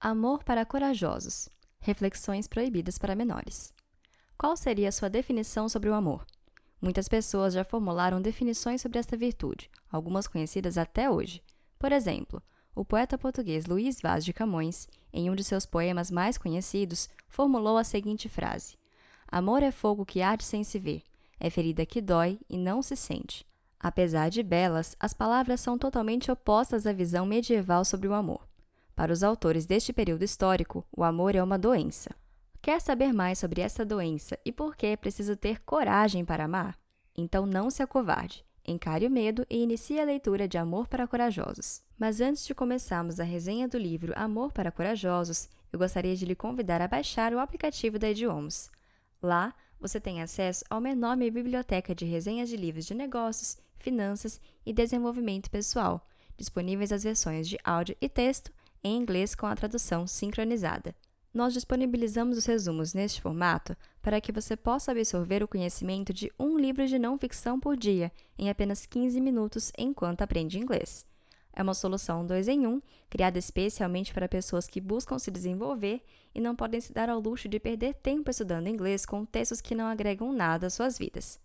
Amor para corajosos. Reflexões proibidas para menores. Qual seria a sua definição sobre o amor? Muitas pessoas já formularam definições sobre esta virtude, algumas conhecidas até hoje. Por exemplo, o poeta português Luís Vaz de Camões, em um de seus poemas mais conhecidos, formulou a seguinte frase: Amor é fogo que arde sem se ver, é ferida que dói e não se sente. Apesar de belas, as palavras são totalmente opostas à visão medieval sobre o amor. Para os autores deste período histórico, o amor é uma doença. Quer saber mais sobre essa doença e por que é preciso ter coragem para amar? Então não se acovarde. Encare o medo e inicie a leitura de Amor para Corajosos. Mas antes de começarmos a resenha do livro Amor para Corajosos, eu gostaria de lhe convidar a baixar o aplicativo da Idiomas. Lá, você tem acesso a uma enorme biblioteca de resenhas de livros de negócios, finanças e desenvolvimento pessoal, disponíveis as versões de áudio e texto em inglês com a tradução sincronizada. Nós disponibilizamos os resumos neste formato para que você possa absorver o conhecimento de um livro de não ficção por dia em apenas 15 minutos enquanto aprende inglês. É uma solução 2 em 1, um, criada especialmente para pessoas que buscam se desenvolver e não podem se dar ao luxo de perder tempo estudando inglês com textos que não agregam nada às suas vidas.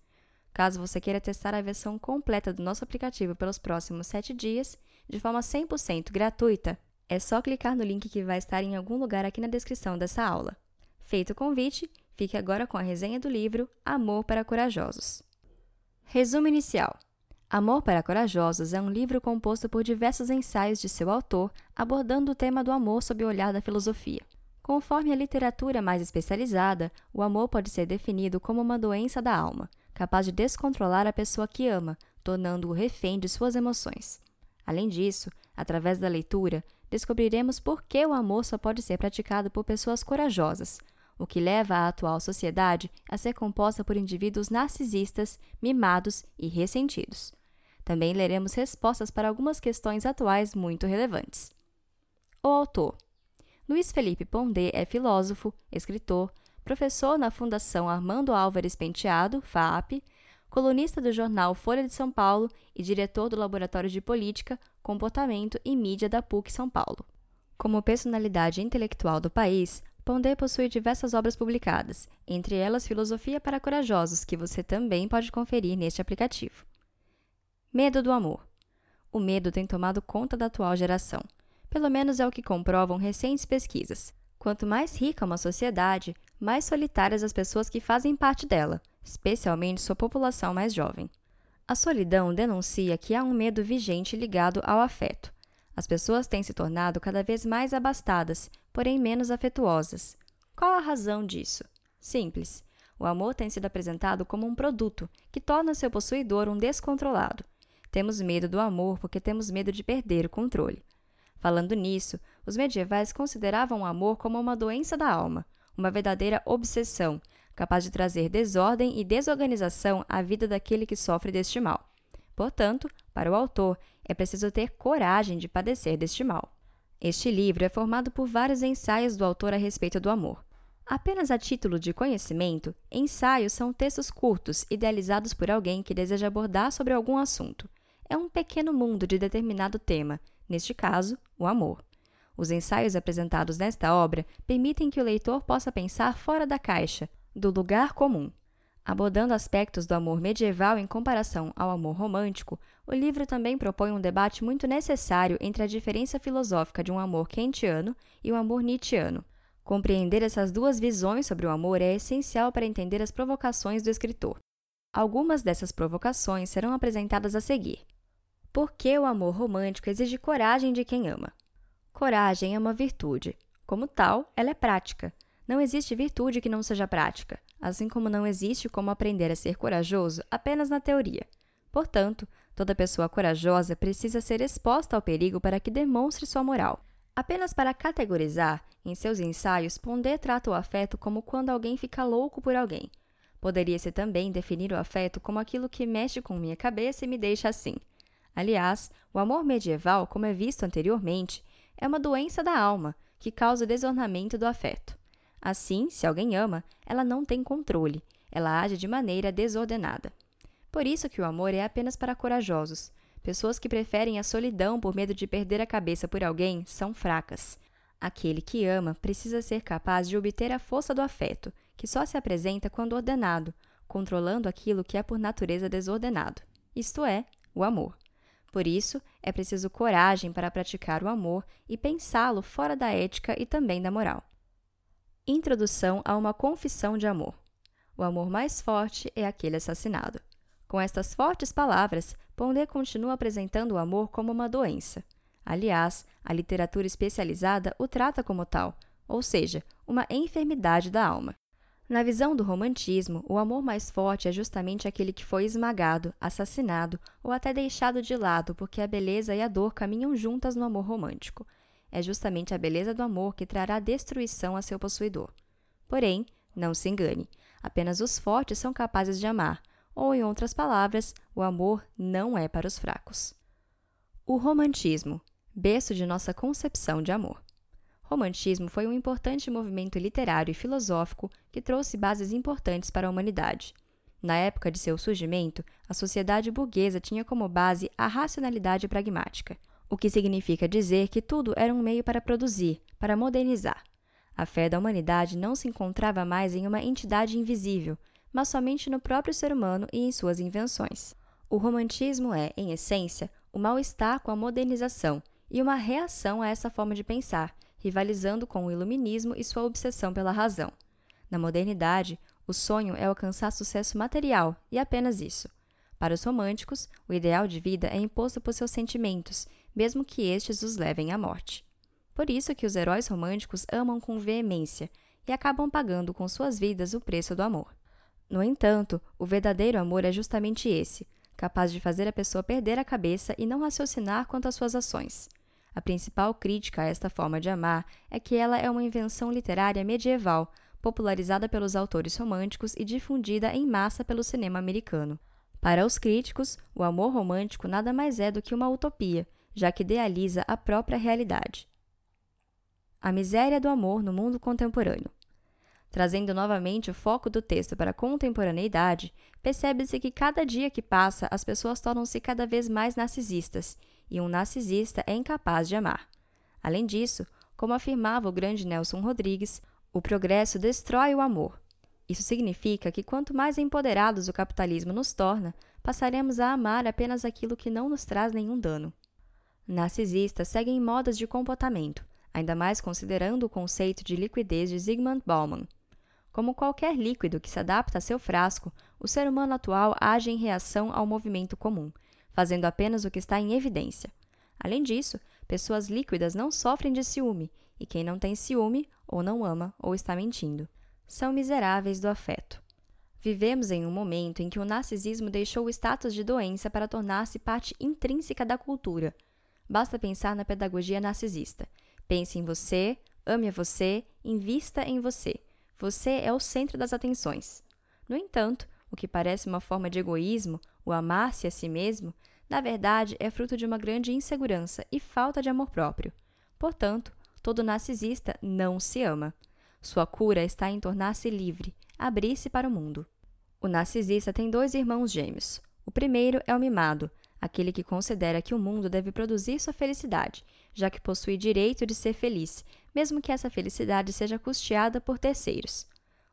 Caso você queira testar a versão completa do nosso aplicativo pelos próximos 7 dias, de forma 100% gratuita, é só clicar no link que vai estar em algum lugar aqui na descrição dessa aula. Feito o convite, fique agora com a resenha do livro Amor para Corajosos. Resumo inicial: Amor para Corajosos é um livro composto por diversos ensaios de seu autor abordando o tema do amor sob o olhar da filosofia. Conforme a literatura mais especializada, o amor pode ser definido como uma doença da alma, capaz de descontrolar a pessoa que ama, tornando-o refém de suas emoções. Além disso, através da leitura, descobriremos por que o amor só pode ser praticado por pessoas corajosas, o que leva a atual sociedade a ser composta por indivíduos narcisistas, mimados e ressentidos. Também leremos respostas para algumas questões atuais muito relevantes. O autor Luiz Felipe Pondé é filósofo, escritor, professor na Fundação Armando Álvares Penteado, FAP, colunista do jornal Folha de São Paulo e diretor do Laboratório de Política, Comportamento e Mídia da PUC São Paulo. Como personalidade intelectual do país, Pondé possui diversas obras publicadas, entre elas Filosofia para Corajosos, que você também pode conferir neste aplicativo. Medo do amor. O medo tem tomado conta da atual geração. Pelo menos é o que comprovam recentes pesquisas. Quanto mais rica uma sociedade, mais solitárias as pessoas que fazem parte dela, especialmente sua população mais jovem. A solidão denuncia que há um medo vigente ligado ao afeto. As pessoas têm se tornado cada vez mais abastadas, porém menos afetuosas. Qual a razão disso? Simples. O amor tem sido apresentado como um produto que torna seu possuidor um descontrolado. Temos medo do amor porque temos medo de perder o controle. Falando nisso, os medievais consideravam o amor como uma doença da alma, uma verdadeira obsessão, capaz de trazer desordem e desorganização à vida daquele que sofre deste mal. Portanto, para o autor, é preciso ter coragem de padecer deste mal. Este livro é formado por vários ensaios do autor a respeito do amor. Apenas a título de conhecimento, ensaios são textos curtos idealizados por alguém que deseja abordar sobre algum assunto. É um pequeno mundo de determinado tema, neste caso, o amor. Os ensaios apresentados nesta obra permitem que o leitor possa pensar fora da caixa, do lugar comum. Abordando aspectos do amor medieval em comparação ao amor romântico, o livro também propõe um debate muito necessário entre a diferença filosófica de um amor kantiano e um amor nietzscheano. Compreender essas duas visões sobre o amor é essencial para entender as provocações do escritor. Algumas dessas provocações serão apresentadas a seguir. Por que o amor romântico exige coragem de quem ama? Coragem é uma virtude. Como tal, ela é prática. Não existe virtude que não seja prática, assim como não existe como aprender a ser corajoso apenas na teoria. Portanto, toda pessoa corajosa precisa ser exposta ao perigo para que demonstre sua moral. Apenas para categorizar, em seus ensaios, Pondé trata o afeto como quando alguém fica louco por alguém. Poderia-se também definir o afeto como aquilo que mexe com minha cabeça e me deixa assim. Aliás, o amor medieval, como é visto anteriormente, é uma doença da alma que causa desornamento do afeto. Assim, se alguém ama, ela não tem controle, ela age de maneira desordenada. Por isso que o amor é apenas para corajosos. Pessoas que preferem a solidão por medo de perder a cabeça por alguém são fracas. Aquele que ama precisa ser capaz de obter a força do afeto, que só se apresenta quando ordenado, controlando aquilo que é por natureza desordenado, isto é, o amor. Por isso, é preciso coragem para praticar o amor e pensá-lo fora da ética e também da moral. Introdução a uma confissão de amor. O amor mais forte é aquele assassinado. Com estas fortes palavras, Pondé continua apresentando o amor como uma doença. Aliás, a literatura especializada o trata como tal, ou seja, uma enfermidade da alma. Na visão do romantismo, o amor mais forte é justamente aquele que foi esmagado, assassinado ou até deixado de lado porque a beleza e a dor caminham juntas no amor romântico. É justamente a beleza do amor que trará destruição a seu possuidor. Porém, não se engane, apenas os fortes são capazes de amar, ou, em outras palavras, o amor não é para os fracos. O romantismo, berço de nossa concepção de amor. Romantismo foi um importante movimento literário e filosófico que trouxe bases importantes para a humanidade. Na época de seu surgimento, a sociedade burguesa tinha como base a racionalidade pragmática, o que significa dizer que tudo era um meio para produzir, para modernizar. A fé da humanidade não se encontrava mais em uma entidade invisível, mas somente no próprio ser humano e em suas invenções. O romantismo é, em essência, o mal-estar com a modernização e uma reação a essa forma de pensar, rivalizando com o iluminismo e sua obsessão pela razão. Na modernidade, o sonho é alcançar sucesso material e apenas isso. Para os românticos, o ideal de vida é imposto por seus sentimentos, mesmo que estes os levem à morte. Por isso que os heróis românticos amam com veemência e acabam pagando com suas vidas o preço do amor. No entanto, o verdadeiro amor é justamente esse, capaz de fazer a pessoa perder a cabeça e não raciocinar quanto às suas ações. A principal crítica a esta forma de amar é que ela é uma invenção literária medieval, popularizada pelos autores românticos e difundida em massa pelo cinema americano. Para os críticos, o amor romântico nada mais é do que uma utopia, já que idealiza a própria realidade. A miséria do amor no mundo contemporâneo. Trazendo novamente o foco do texto para a contemporaneidade, percebe-se que cada dia que passa as pessoas tornam-se cada vez mais narcisistas, e um narcisista é incapaz de amar. Além disso, como afirmava o grande Nelson Rodrigues, o progresso destrói o amor. Isso significa que quanto mais empoderados o capitalismo nos torna, passaremos a amar apenas aquilo que não nos traz nenhum dano. Narcisistas seguem modas de comportamento, ainda mais considerando o conceito de liquidez de Zygmunt Bauman, como qualquer líquido que se adapta a seu frasco, o ser humano atual age em reação ao movimento comum, fazendo apenas o que está em evidência. Além disso, pessoas líquidas não sofrem de ciúme, e quem não tem ciúme, ou não ama, ou está mentindo. São miseráveis do afeto. Vivemos em um momento em que o narcisismo deixou o status de doença para tornar-se parte intrínseca da cultura. Basta pensar na pedagogia narcisista. Pense em você, ame a você, invista em você. Você é o centro das atenções. No entanto, o que parece uma forma de egoísmo, o amar-se a si mesmo, na verdade é fruto de uma grande insegurança e falta de amor próprio. Portanto, todo narcisista não se ama. Sua cura está em tornar-se livre, abrir-se para o mundo. O narcisista tem dois irmãos gêmeos. O primeiro é o mimado, aquele que considera que o mundo deve produzir sua felicidade, já que possui direito de ser feliz, mesmo que essa felicidade seja custeada por terceiros.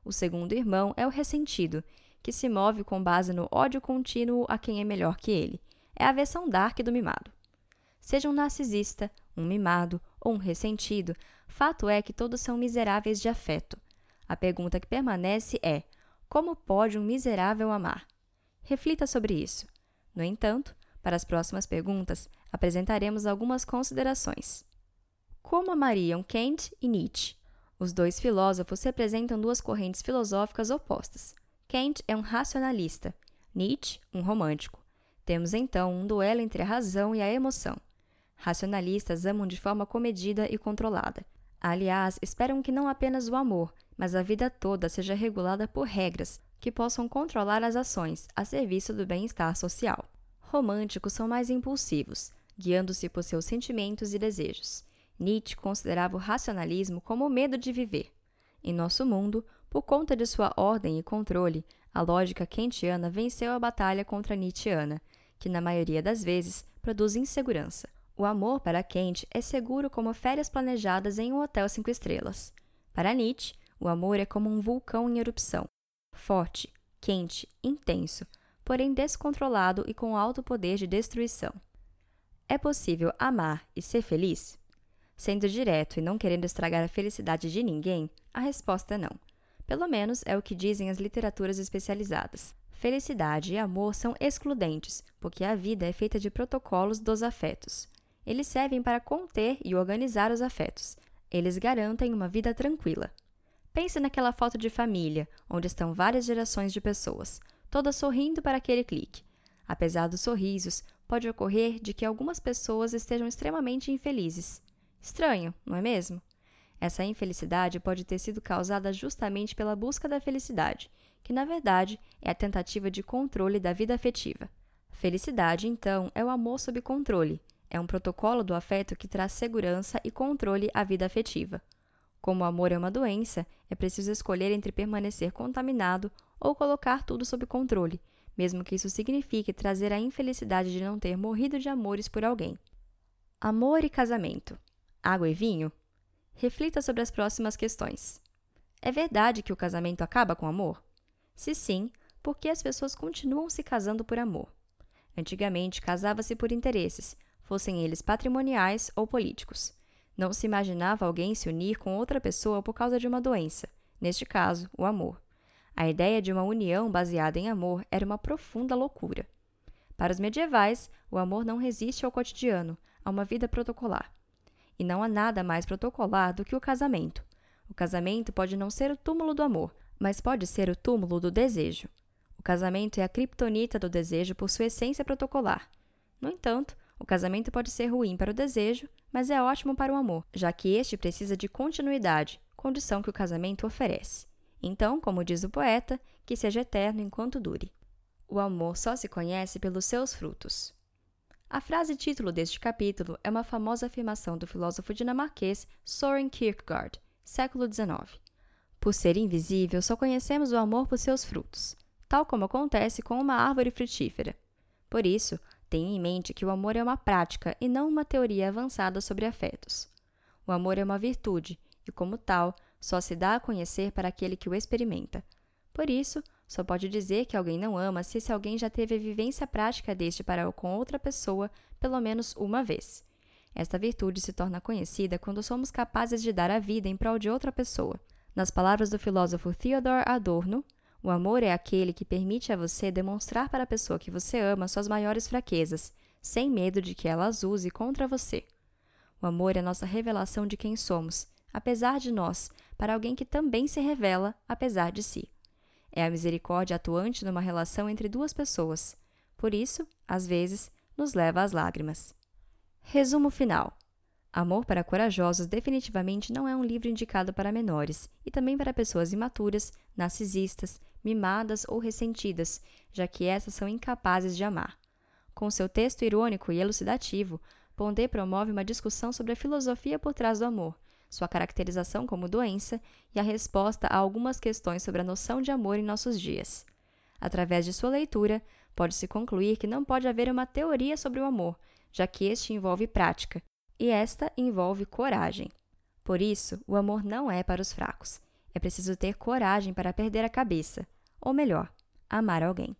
O segundo irmão é o ressentido, que se move com base no ódio contínuo a quem é melhor que ele. É a versão dark do mimado. Seja um narcisista, um mimado ou um ressentido, fato é que todos são miseráveis de afeto. A pergunta que permanece é: como pode um miserável amar? Reflita sobre isso. No entanto, para as próximas perguntas, apresentaremos algumas considerações. Como amariam Kant e Nietzsche? Os dois filósofos representam duas correntes filosóficas opostas. Kant é um racionalista, Nietzsche, um romântico. Temos então um duelo entre a razão e a emoção. Racionalistas amam de forma comedida e controlada. Aliás, esperam que não apenas o amor, mas a vida toda seja regulada por regras que possam controlar as ações a serviço do bem-estar social românticos são mais impulsivos, guiando-se por seus sentimentos e desejos. Nietzsche considerava o racionalismo como o medo de viver. Em nosso mundo, por conta de sua ordem e controle, a lógica kantiana venceu a batalha contra a nietzscheana, que na maioria das vezes produz insegurança. O amor para Kent é seguro como férias planejadas em um hotel cinco estrelas. Para Nietzsche, o amor é como um vulcão em erupção, forte, quente, intenso, porém descontrolado e com alto poder de destruição. É possível amar e ser feliz? Sendo direto e não querendo estragar a felicidade de ninguém, a resposta é não. Pelo menos é o que dizem as literaturas especializadas. Felicidade e amor são excludentes, porque a vida é feita de protocolos dos afetos. Eles servem para conter e organizar os afetos. Eles garantem uma vida tranquila. Pense naquela foto de família, onde estão várias gerações de pessoas, todas sorrindo para aquele clique. Apesar dos sorrisos, pode ocorrer de que algumas pessoas estejam extremamente infelizes. Estranho, não é mesmo? Essa infelicidade pode ter sido causada justamente pela busca da felicidade, que na verdade é a tentativa de controle da vida afetiva. Felicidade, então, é o amor sob controle. É um protocolo do afeto que traz segurança e controle à vida afetiva. Como o amor é uma doença, é preciso escolher entre permanecer contaminado ou colocar tudo sob controle, mesmo que isso signifique trazer a infelicidade de não ter morrido de amores por alguém. Amor e casamento. Água e vinho? Reflita sobre as próximas questões. É verdade que o casamento acaba com amor? Se sim, por que as pessoas continuam se casando por amor? Antigamente, casava-se por interesses, fossem eles patrimoniais ou políticos. Não se imaginava alguém se unir com outra pessoa por causa de uma doença, neste caso, o amor. A ideia de uma união baseada em amor era uma profunda loucura. Para os medievais, o amor não resiste ao cotidiano, a uma vida protocolar. E não há nada mais protocolar do que o casamento. O casamento pode não ser o túmulo do amor, mas pode ser o túmulo do desejo. O casamento é a criptonita do desejo por sua essência protocolar. No entanto, o casamento pode ser ruim para o desejo, mas é ótimo para o amor, já que este precisa de continuidade, condição que o casamento oferece. Então, como diz o poeta, que seja eterno enquanto dure. O amor só se conhece pelos seus frutos. A frase título deste capítulo é uma famosa afirmação do filósofo dinamarquês Søren Kierkegaard, século XIX. Por ser invisível, só conhecemos o amor por seus frutos, tal como acontece com uma árvore frutífera. Por isso, tenha em mente que o amor é uma prática e não uma teoria avançada sobre afetos. O amor é uma virtude e, como tal, só se dá a conhecer para aquele que o experimenta. Por isso, só pode dizer que alguém não ama se esse alguém já teve a vivência prática deste para com outra pessoa pelo menos uma vez. Esta virtude se torna conhecida quando somos capazes de dar a vida em prol de outra pessoa. Nas palavras do filósofo Theodor Adorno, o amor é aquele que permite a você demonstrar para a pessoa que você ama suas maiores fraquezas, sem medo de que ela as use contra você. O amor é nossa revelação de quem somos, apesar de nós, para alguém que também se revela apesar de si. É a misericórdia atuante numa relação entre duas pessoas. Por isso, às vezes, nos leva às lágrimas. Resumo final. Amor para Corajosos definitivamente não é um livro indicado para menores e também para pessoas imaturas, narcisistas, mimadas ou ressentidas, já que essas são incapazes de amar. Com seu texto irônico e elucidativo, Pondé promove uma discussão sobre a filosofia por trás do amor, sua caracterização como doença e a resposta a algumas questões sobre a noção de amor em nossos dias. Através de sua leitura, pode-se concluir que não pode haver uma teoria sobre o amor, já que este envolve prática, e esta envolve coragem. Por isso, o amor não é para os fracos. É preciso ter coragem para perder a cabeça, ou melhor, amar alguém.